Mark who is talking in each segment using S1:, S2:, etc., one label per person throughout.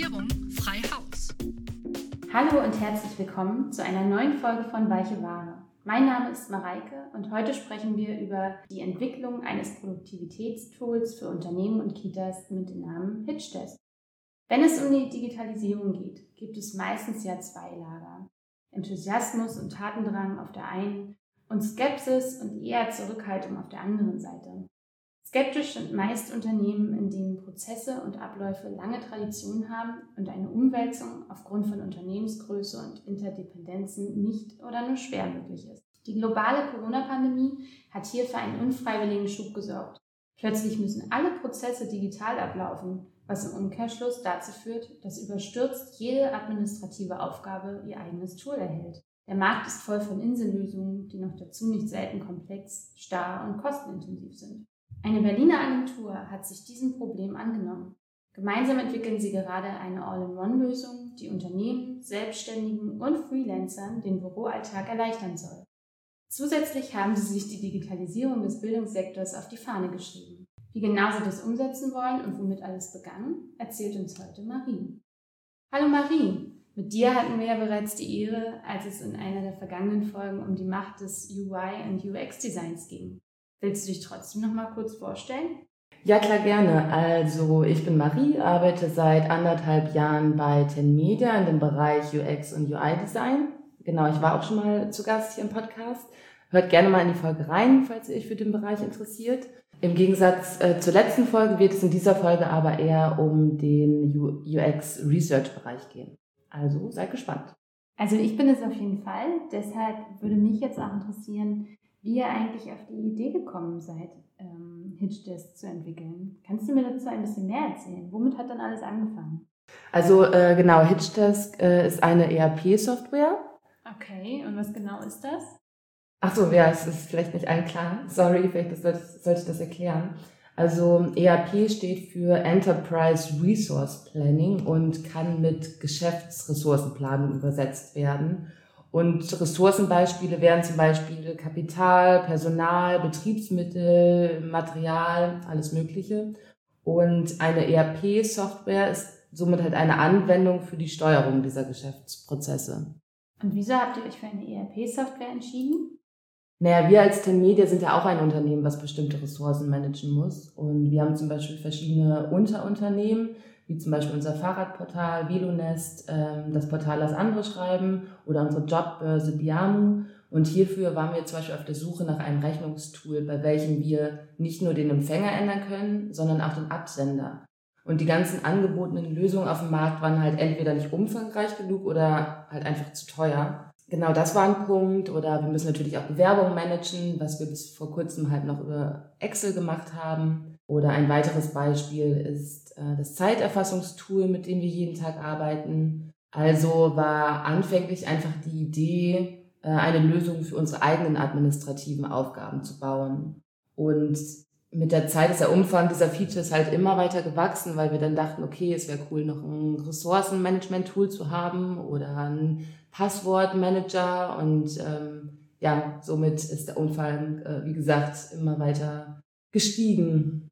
S1: Digitalisierung frei Haus.
S2: Hallo und herzlich willkommen zu einer neuen Folge von Weiche Ware. Mein Name ist Mareike und heute sprechen wir über die Entwicklung eines Produktivitätstools für Unternehmen und Kitas mit dem Namen HitchDesk. Wenn es um die Digitalisierung geht, gibt es meistens ja zwei Lager. Enthusiasmus und Tatendrang auf der einen und Skepsis und eher Zurückhaltung auf der anderen Seite. Skeptisch sind meist Unternehmen, in denen Prozesse und Abläufe lange Tradition haben und eine Umwälzung aufgrund von Unternehmensgröße und Interdependenzen nicht oder nur schwer möglich ist. Die globale Corona-Pandemie hat hier für einen unfreiwilligen Schub gesorgt. Plötzlich müssen alle Prozesse digital ablaufen, was im Umkehrschluss dazu führt, dass überstürzt jede administrative Aufgabe ihr eigenes Tool erhält. Der Markt ist voll von Insellösungen, die noch dazu nicht selten komplex, starr und kostenintensiv sind. Eine Berliner Agentur hat sich diesem Problem angenommen. Gemeinsam entwickeln sie gerade eine All-in-One-Lösung, die Unternehmen, Selbstständigen und Freelancern den Büroalltag erleichtern soll. Zusätzlich haben sie sich die Digitalisierung des Bildungssektors auf die Fahne geschrieben. Wie genau sie das umsetzen wollen und womit alles begann, erzählt uns heute Marie. Hallo Marie, mit dir hatten wir ja bereits die Ehre, als es in einer der vergangenen Folgen um die Macht des UI und UX Designs ging. Willst du dich trotzdem noch mal kurz vorstellen?
S3: Ja, klar, gerne. Also, ich bin Marie, arbeite seit anderthalb Jahren bei Ten Media in dem Bereich UX und UI Design. Genau, ich war auch schon mal zu Gast hier im Podcast. Hört gerne mal in die Folge rein, falls ihr euch für den Bereich interessiert. Im Gegensatz äh, zur letzten Folge wird es in dieser Folge aber eher um den UX Research Bereich gehen. Also seid gespannt.
S2: Also ich bin es auf jeden Fall. Deshalb würde mich jetzt auch interessieren, wie ihr eigentlich auf die Idee gekommen seid, ähm, Hitchdesk zu entwickeln. Kannst du mir dazu ein bisschen mehr erzählen? Womit hat dann alles angefangen?
S3: Also äh, genau, Hitchdesk äh, ist eine ERP-Software.
S2: Okay, und was genau ist das?
S3: Ach so, ja, es ist vielleicht nicht allen klar. Sorry, vielleicht sollte, sollte ich das erklären. Also ERP steht für Enterprise Resource Planning und kann mit Geschäftsressourcenplanung übersetzt werden. Und Ressourcenbeispiele wären zum Beispiel Kapital, Personal, Betriebsmittel, Material, alles Mögliche. Und eine ERP-Software ist somit halt eine Anwendung für die Steuerung dieser Geschäftsprozesse.
S2: Und wieso habt ihr euch für eine ERP-Software entschieden?
S3: Naja, wir als Ten Media sind ja auch ein Unternehmen, was bestimmte Ressourcen managen muss. Und wir haben zum Beispiel verschiedene Unterunternehmen, wie zum Beispiel unser Fahrradportal Velonest, ähm, das Portal Las Andere schreiben oder unsere Jobbörse Biamu. Und hierfür waren wir zum Beispiel auf der Suche nach einem Rechnungstool, bei welchem wir nicht nur den Empfänger ändern können, sondern auch den Absender. Und die ganzen angebotenen Lösungen auf dem Markt waren halt entweder nicht umfangreich genug oder halt einfach zu teuer. Genau, das war ein Punkt. Oder wir müssen natürlich auch Bewerbungen managen, was wir bis vor kurzem halt noch über Excel gemacht haben. Oder ein weiteres Beispiel ist äh, das Zeiterfassungstool, mit dem wir jeden Tag arbeiten. Also war anfänglich einfach die Idee, äh, eine Lösung für unsere eigenen administrativen Aufgaben zu bauen. Und mit der Zeit ist der Umfang dieser Features halt immer weiter gewachsen, weil wir dann dachten, okay, es wäre cool, noch ein Ressourcenmanagement-Tool zu haben oder ein Passwortmanager und ähm, ja, somit ist der Umfang, äh, wie gesagt, immer weiter gestiegen.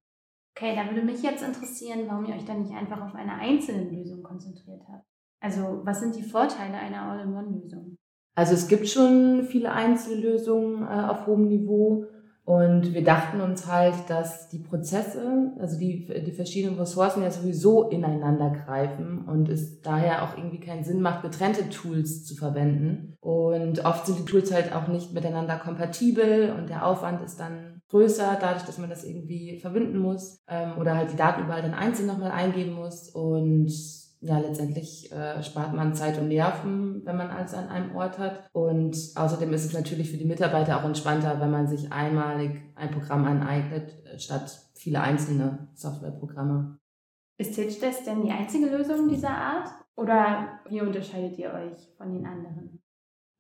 S2: Okay, da würde mich jetzt interessieren, warum ihr euch dann nicht einfach auf eine einzelne Lösung konzentriert habt. Also, was sind die Vorteile einer All-in-One-Lösung?
S3: Also, es gibt schon viele Einzellösungen äh, auf hohem Niveau. Und wir dachten uns halt, dass die Prozesse, also die, die verschiedenen Ressourcen ja sowieso ineinander greifen und es daher auch irgendwie keinen Sinn macht, getrennte Tools zu verwenden. Und oft sind die Tools halt auch nicht miteinander kompatibel und der Aufwand ist dann größer, dadurch, dass man das irgendwie verbinden muss ähm, oder halt die Daten überall dann einzeln nochmal eingeben muss. Und ja, letztendlich äh, spart man Zeit und Nerven, wenn man alles an einem Ort hat. Und außerdem ist es natürlich für die Mitarbeiter auch entspannter, wenn man sich einmalig ein Programm aneignet, äh, statt viele einzelne Softwareprogramme.
S2: Ist Hitchdesk denn die einzige Lösung dieser Art? Oder wie unterscheidet ihr euch von den anderen?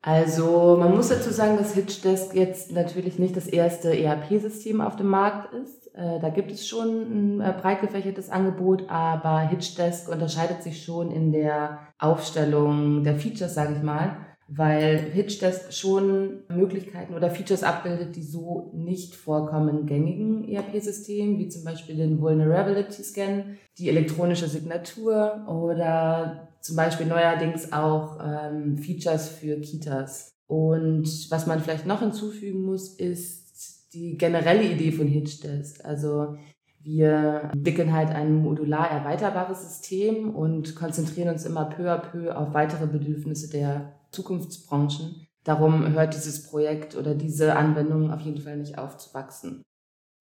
S3: Also man muss dazu sagen, dass Hitchdesk jetzt natürlich nicht das erste ERP-System auf dem Markt ist. Äh, da gibt es schon ein äh, breit gefächertes Angebot, aber Hitchdesk unterscheidet sich schon in der Aufstellung der Features, sage ich mal. weil HitchDesk schon Möglichkeiten oder Features abbildet, die so nicht vorkommen gängigen ERP-Systemen, wie zum Beispiel den Vulnerability Scan, die elektronische Signatur oder zum Beispiel neuerdings auch ähm, Features für Kitas. Und was man vielleicht noch hinzufügen muss, ist die generelle Idee von HitchDesk. Also wir entwickeln halt ein modular erweiterbares System und konzentrieren uns immer peu à peu auf weitere Bedürfnisse der Zukunftsbranchen. Darum hört dieses Projekt oder diese Anwendung auf jeden Fall nicht auf zu wachsen.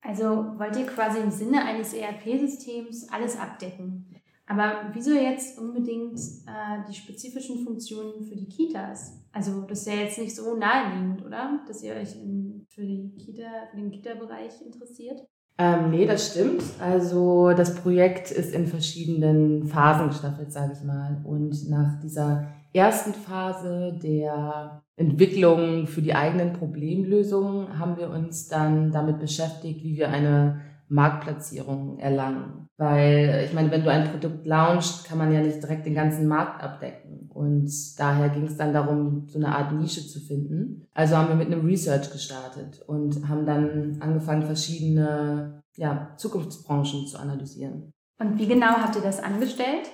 S2: Also wollt ihr quasi im Sinne eines ERP-Systems alles abdecken. Aber wieso jetzt unbedingt äh, die spezifischen Funktionen für die Kitas? Also das ist ja jetzt nicht so naheliegend, oder? Dass ihr euch in, für, die Kita, für den Kita-Bereich interessiert?
S3: Ähm, nee, das stimmt. Also das Projekt ist in verschiedenen Phasen gestaffelt, sage ich mal. Und nach dieser ersten Phase der Entwicklung für die eigenen Problemlösungen haben wir uns dann damit beschäftigt, wie wir eine Marktplatzierung erlangen. Weil ich meine, wenn du ein Produkt launchst, kann man ja nicht direkt den ganzen Markt abdecken. Und daher ging es dann darum, so eine Art Nische zu finden. Also haben wir mit einem Research gestartet und haben dann angefangen, verschiedene ja, Zukunftsbranchen zu analysieren.
S2: Und wie genau habt ihr das angestellt?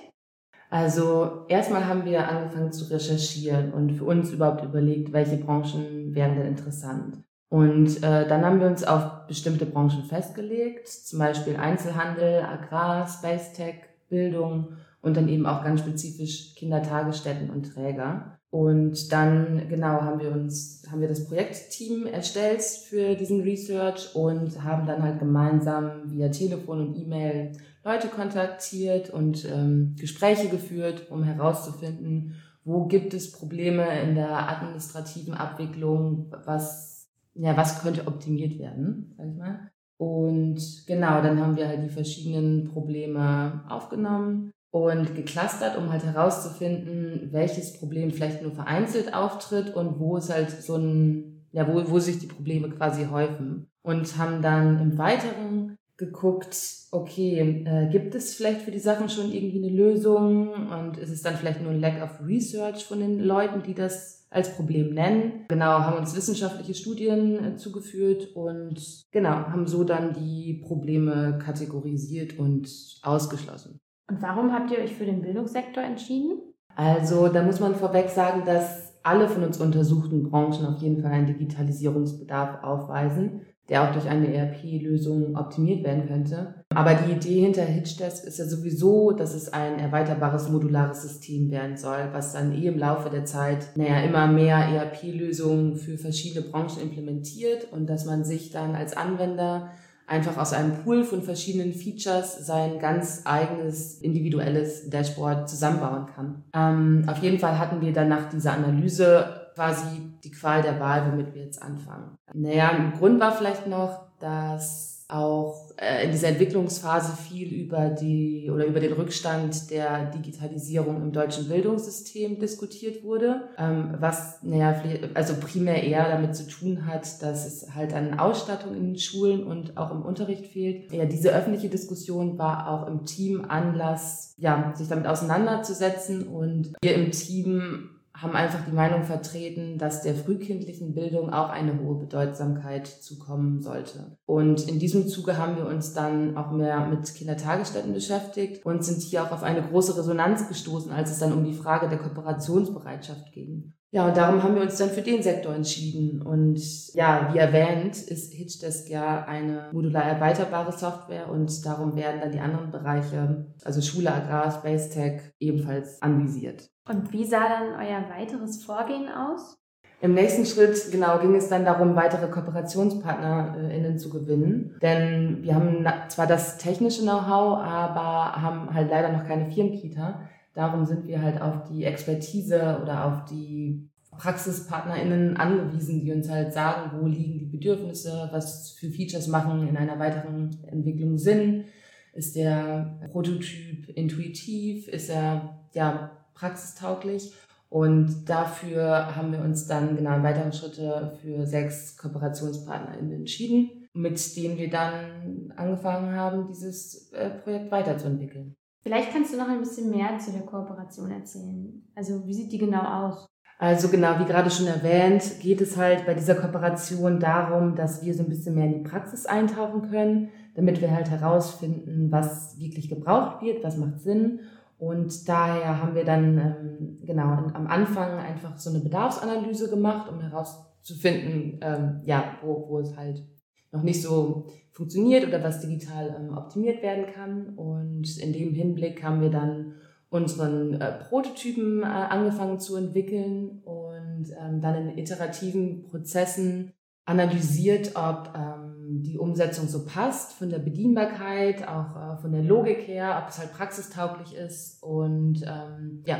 S3: Also erstmal haben wir angefangen zu recherchieren und für uns überhaupt überlegt, welche Branchen wären denn interessant. Und äh, dann haben wir uns auf bestimmte Branchen festgelegt, zum Beispiel Einzelhandel, Agrar, Space Tech, Bildung und dann eben auch ganz spezifisch Kindertagesstätten und Träger. Und dann genau haben wir uns, haben wir das Projektteam erstellt für diesen Research und haben dann halt gemeinsam via Telefon und E-Mail Leute kontaktiert und ähm, Gespräche geführt, um herauszufinden, wo gibt es Probleme in der administrativen Abwicklung, was ja, was könnte optimiert werden, sag ich mal. Und genau, dann haben wir halt die verschiedenen Probleme aufgenommen und geclustert, um halt herauszufinden, welches Problem vielleicht nur vereinzelt auftritt und wo es halt so ein, ja, wo, wo sich die Probleme quasi häufen. Und haben dann im Weiteren geguckt, okay, äh, gibt es vielleicht für die Sachen schon irgendwie eine Lösung und ist es dann vielleicht nur ein Lack of Research von den Leuten, die das als Problem nennen. Genau, haben uns wissenschaftliche Studien äh, zugeführt und genau, haben so dann die Probleme kategorisiert und ausgeschlossen.
S2: Und warum habt ihr euch für den Bildungssektor entschieden?
S3: Also, da muss man vorweg sagen, dass alle von uns untersuchten Branchen auf jeden Fall einen Digitalisierungsbedarf aufweisen der auch durch eine ERP-Lösung optimiert werden könnte. Aber die Idee hinter HitchDesk ist ja sowieso, dass es ein erweiterbares modulares System werden soll, was dann eh im Laufe der Zeit, naja, immer mehr ERP-Lösungen für verschiedene Branchen implementiert und dass man sich dann als Anwender einfach aus einem Pool von verschiedenen Features sein ganz eigenes individuelles Dashboard zusammenbauen kann. Ähm, auf jeden Fall hatten wir dann nach dieser Analyse quasi die Qual der Wahl, womit wir jetzt anfangen. Naja, ein Grund war vielleicht noch, dass auch äh, in dieser Entwicklungsphase viel über die oder über den Rückstand der Digitalisierung im deutschen Bildungssystem diskutiert wurde, ähm, was naja, also primär eher damit zu tun hat, dass es halt an Ausstattung in den Schulen und auch im Unterricht fehlt. Ja, diese öffentliche Diskussion war auch im Team Anlass, ja, sich damit auseinanderzusetzen und wir im Team haben einfach die Meinung vertreten, dass der frühkindlichen Bildung auch eine hohe Bedeutsamkeit zukommen sollte. Und in diesem Zuge haben wir uns dann auch mehr mit Kindertagesstätten beschäftigt und sind hier auch auf eine große Resonanz gestoßen, als es dann um die Frage der Kooperationsbereitschaft ging. Ja, und darum haben wir uns dann für den Sektor entschieden. Und ja, wie erwähnt, ist HitchDesk ja eine modular erweiterbare Software und darum werden dann die anderen Bereiche, also Schule, Agrar, Space Tech, ebenfalls anvisiert.
S2: Und wie sah dann euer weiteres Vorgehen aus?
S3: Im nächsten Schritt, genau, ging es dann darum, weitere KooperationspartnerInnen zu gewinnen. Denn wir haben zwar das technische Know-how, aber haben halt leider noch keine Firmenkita. Darum sind wir halt auf die Expertise oder auf die PraxispartnerInnen angewiesen, die uns halt sagen, wo liegen die Bedürfnisse, was für Features machen in einer weiteren Entwicklung Sinn. Ist der Prototyp intuitiv? Ist er, ja, praxistauglich. Und dafür haben wir uns dann genau weitere Schritte für sechs KooperationspartnerInnen entschieden, mit denen wir dann angefangen haben, dieses äh, Projekt weiterzuentwickeln.
S2: Vielleicht kannst du noch ein bisschen mehr zu der Kooperation erzählen. Also wie sieht die genau aus?
S3: Also genau, wie gerade schon erwähnt, geht es halt bei dieser Kooperation darum, dass wir so ein bisschen mehr in die Praxis eintauchen können, damit wir halt herausfinden, was wirklich gebraucht wird, was macht Sinn. Und daher haben wir dann ähm, genau am Anfang einfach so eine Bedarfsanalyse gemacht, um herauszufinden, ähm, ja, wo, wo es halt noch nicht so funktioniert oder was digital ähm, optimiert werden kann. Und in dem Hinblick haben wir dann unseren äh, Prototypen äh, angefangen zu entwickeln und ähm, dann in iterativen Prozessen analysiert, ob ähm, die Umsetzung so passt, von der Bedienbarkeit, auch äh, von der Logik her, ob es halt praxistauglich ist. Und ähm, ja,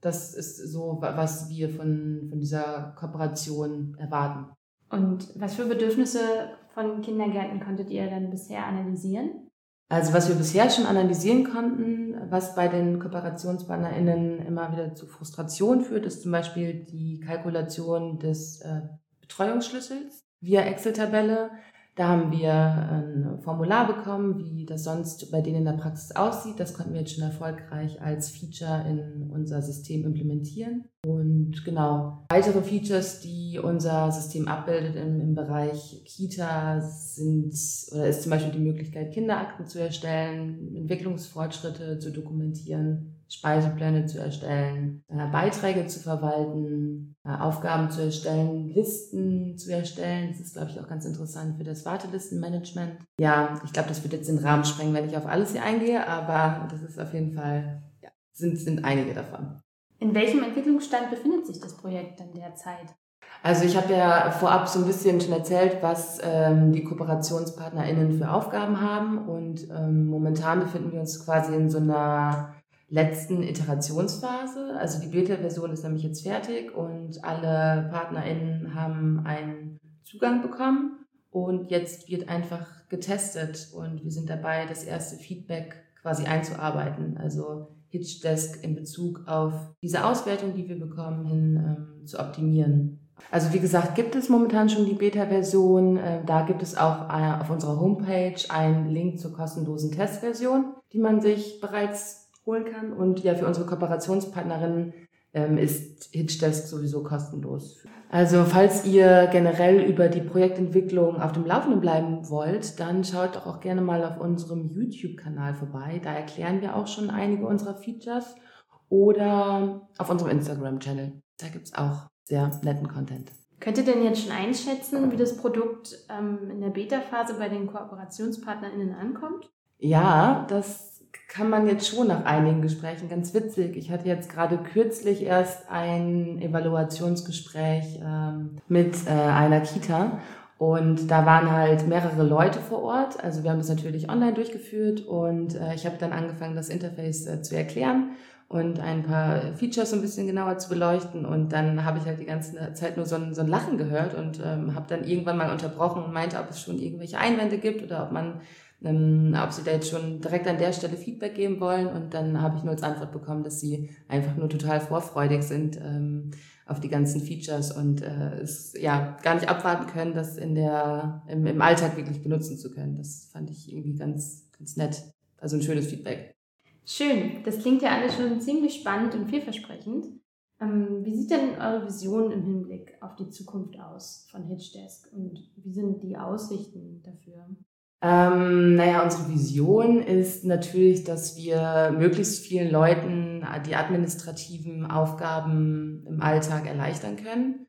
S3: das ist so, was wir von, von dieser Kooperation erwarten.
S2: Und was für Bedürfnisse von Kindergärten konntet ihr dann bisher analysieren?
S3: Also was wir bisher schon analysieren konnten, was bei den KooperationspartnerInnen immer wieder zu Frustration führt, ist zum Beispiel die Kalkulation des äh, Betreuungsschlüssels via Excel-Tabelle. Da haben wir ein Formular bekommen, wie das sonst bei denen in der Praxis aussieht. Das konnten wir jetzt schon erfolgreich als Feature in unser System implementieren. Und genau, weitere Features, die unser System abbildet im, im Bereich Kita sind oder ist zum Beispiel die Möglichkeit, Kinderakten zu erstellen, Entwicklungsfortschritte zu dokumentieren, Speisepläne zu erstellen, äh, Beiträge zu verwalten, äh, Aufgaben zu erstellen, Listen zu erstellen. Das ist, glaube ich, auch ganz interessant für das Wartelistenmanagement. Ja, ich glaube, das wird jetzt den Rahmen sprengen, wenn ich auf alles hier eingehe, aber das ist auf jeden Fall, ja, sind, sind einige davon.
S2: In welchem Entwicklungsstand befindet sich das Projekt dann derzeit?
S3: Also ich habe ja vorab so ein bisschen schon erzählt, was ähm, die KooperationspartnerInnen für Aufgaben haben und ähm, momentan befinden wir uns quasi in so einer letzten Iterationsphase. Also die Beta-Version ist nämlich jetzt fertig und alle PartnerInnen haben einen Zugang bekommen und jetzt wird einfach getestet und wir sind dabei, das erste Feedback quasi einzuarbeiten. Also Hitchdesk in Bezug auf diese Auswertung, die wir bekommen, hin ähm, zu optimieren. Also wie gesagt, gibt es momentan schon die Beta-Version. Äh, da gibt es auch äh, auf unserer Homepage einen Link zur kostenlosen Testversion, die man sich bereits holen kann. Und ja, für unsere Kooperationspartnerinnen ähm, ist Hitchdesk sowieso kostenlos. Also falls ihr generell über die Projektentwicklung auf dem Laufenden bleiben wollt, dann schaut doch auch gerne mal auf unserem YouTube-Kanal vorbei. Da erklären wir auch schon einige unserer Features. Oder auf unserem Instagram-Channel. Da gibt's auch sehr netten Content.
S2: Könnt ihr denn jetzt schon einschätzen, wie das Produkt ähm, in der Beta-Phase bei den KooperationspartnerInnen ankommt?
S3: Ja, das kann man jetzt schon nach einigen Gesprächen ganz witzig. Ich hatte jetzt gerade kürzlich erst ein Evaluationsgespräch ähm, mit äh, einer Kita und da waren halt mehrere Leute vor Ort. Also wir haben das natürlich online durchgeführt und äh, ich habe dann angefangen, das Interface äh, zu erklären und ein paar Features so ein bisschen genauer zu beleuchten. Und dann habe ich halt die ganze Zeit nur so ein, so ein Lachen gehört und ähm, habe dann irgendwann mal unterbrochen und meinte, ob es schon irgendwelche Einwände gibt oder ob man ähm, ob sie da jetzt schon direkt an der Stelle Feedback geben wollen. Und dann habe ich nur als Antwort bekommen, dass sie einfach nur total vorfreudig sind ähm, auf die ganzen Features und äh, es ja gar nicht abwarten können, das in der, im, im Alltag wirklich benutzen zu können. Das fand ich irgendwie ganz, ganz nett. Also ein schönes Feedback.
S2: Schön, das klingt ja alles schon ziemlich spannend und vielversprechend. Ähm, wie sieht denn eure Vision im Hinblick auf die Zukunft aus von Hitchdesk und wie sind die Aussichten dafür?
S3: Ähm, naja, unsere Vision ist natürlich, dass wir möglichst vielen Leuten die administrativen Aufgaben im Alltag erleichtern können.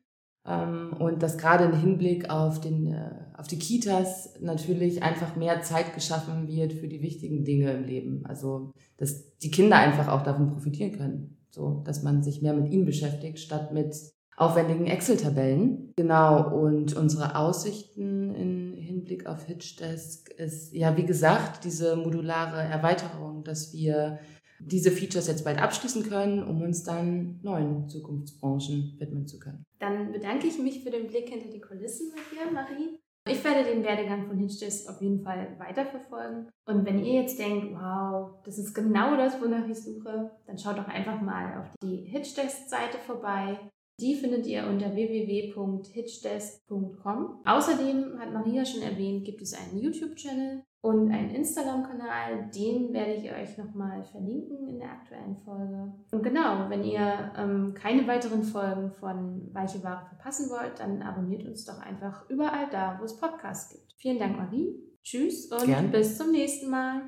S3: Ähm, und dass gerade im Hinblick auf, den, äh, auf die Kitas natürlich einfach mehr Zeit geschaffen wird für die wichtigen Dinge im Leben. Also, dass die Kinder einfach auch davon profitieren können. So, dass man sich mehr mit ihnen beschäftigt, statt mit aufwendigen Excel-Tabellen. Genau, und unsere Aussichten in Hinblick auf Hitchdesk ist, ja, wie gesagt, diese modulare Erweiterung, dass wir diese Features jetzt bald abschließen können, um uns dann neuen Zukunftsbranchen widmen zu können.
S2: Dann bedanke ich mich für den Blick hinter die Kulissen mit dir, Marie. Ich werde den Werdegang von Hitchdesk auf jeden Fall weiterverfolgen. Und wenn ihr jetzt denkt, wow, das ist genau das, wonach ich suche, dann schaut doch einfach mal auf die Hitchdesk-Seite vorbei. Die findet ihr unter www.hitchdesk.com. Außerdem hat Maria schon erwähnt, gibt es einen YouTube-Channel. und einen Instagram-Kanal, den werde ich euch nochmal verlinken in der aktuellen Folge. Und genau, wenn ihr ähm, keine weiteren Folgen von Weiche Ware verpassen wollt, dann abonniert uns doch einfach überall da, wo es Podcasts gibt. Vielen Dank, Marie. Tschüss und
S3: Gern.
S2: bis zum nächsten Mal.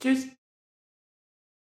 S3: Tschüss.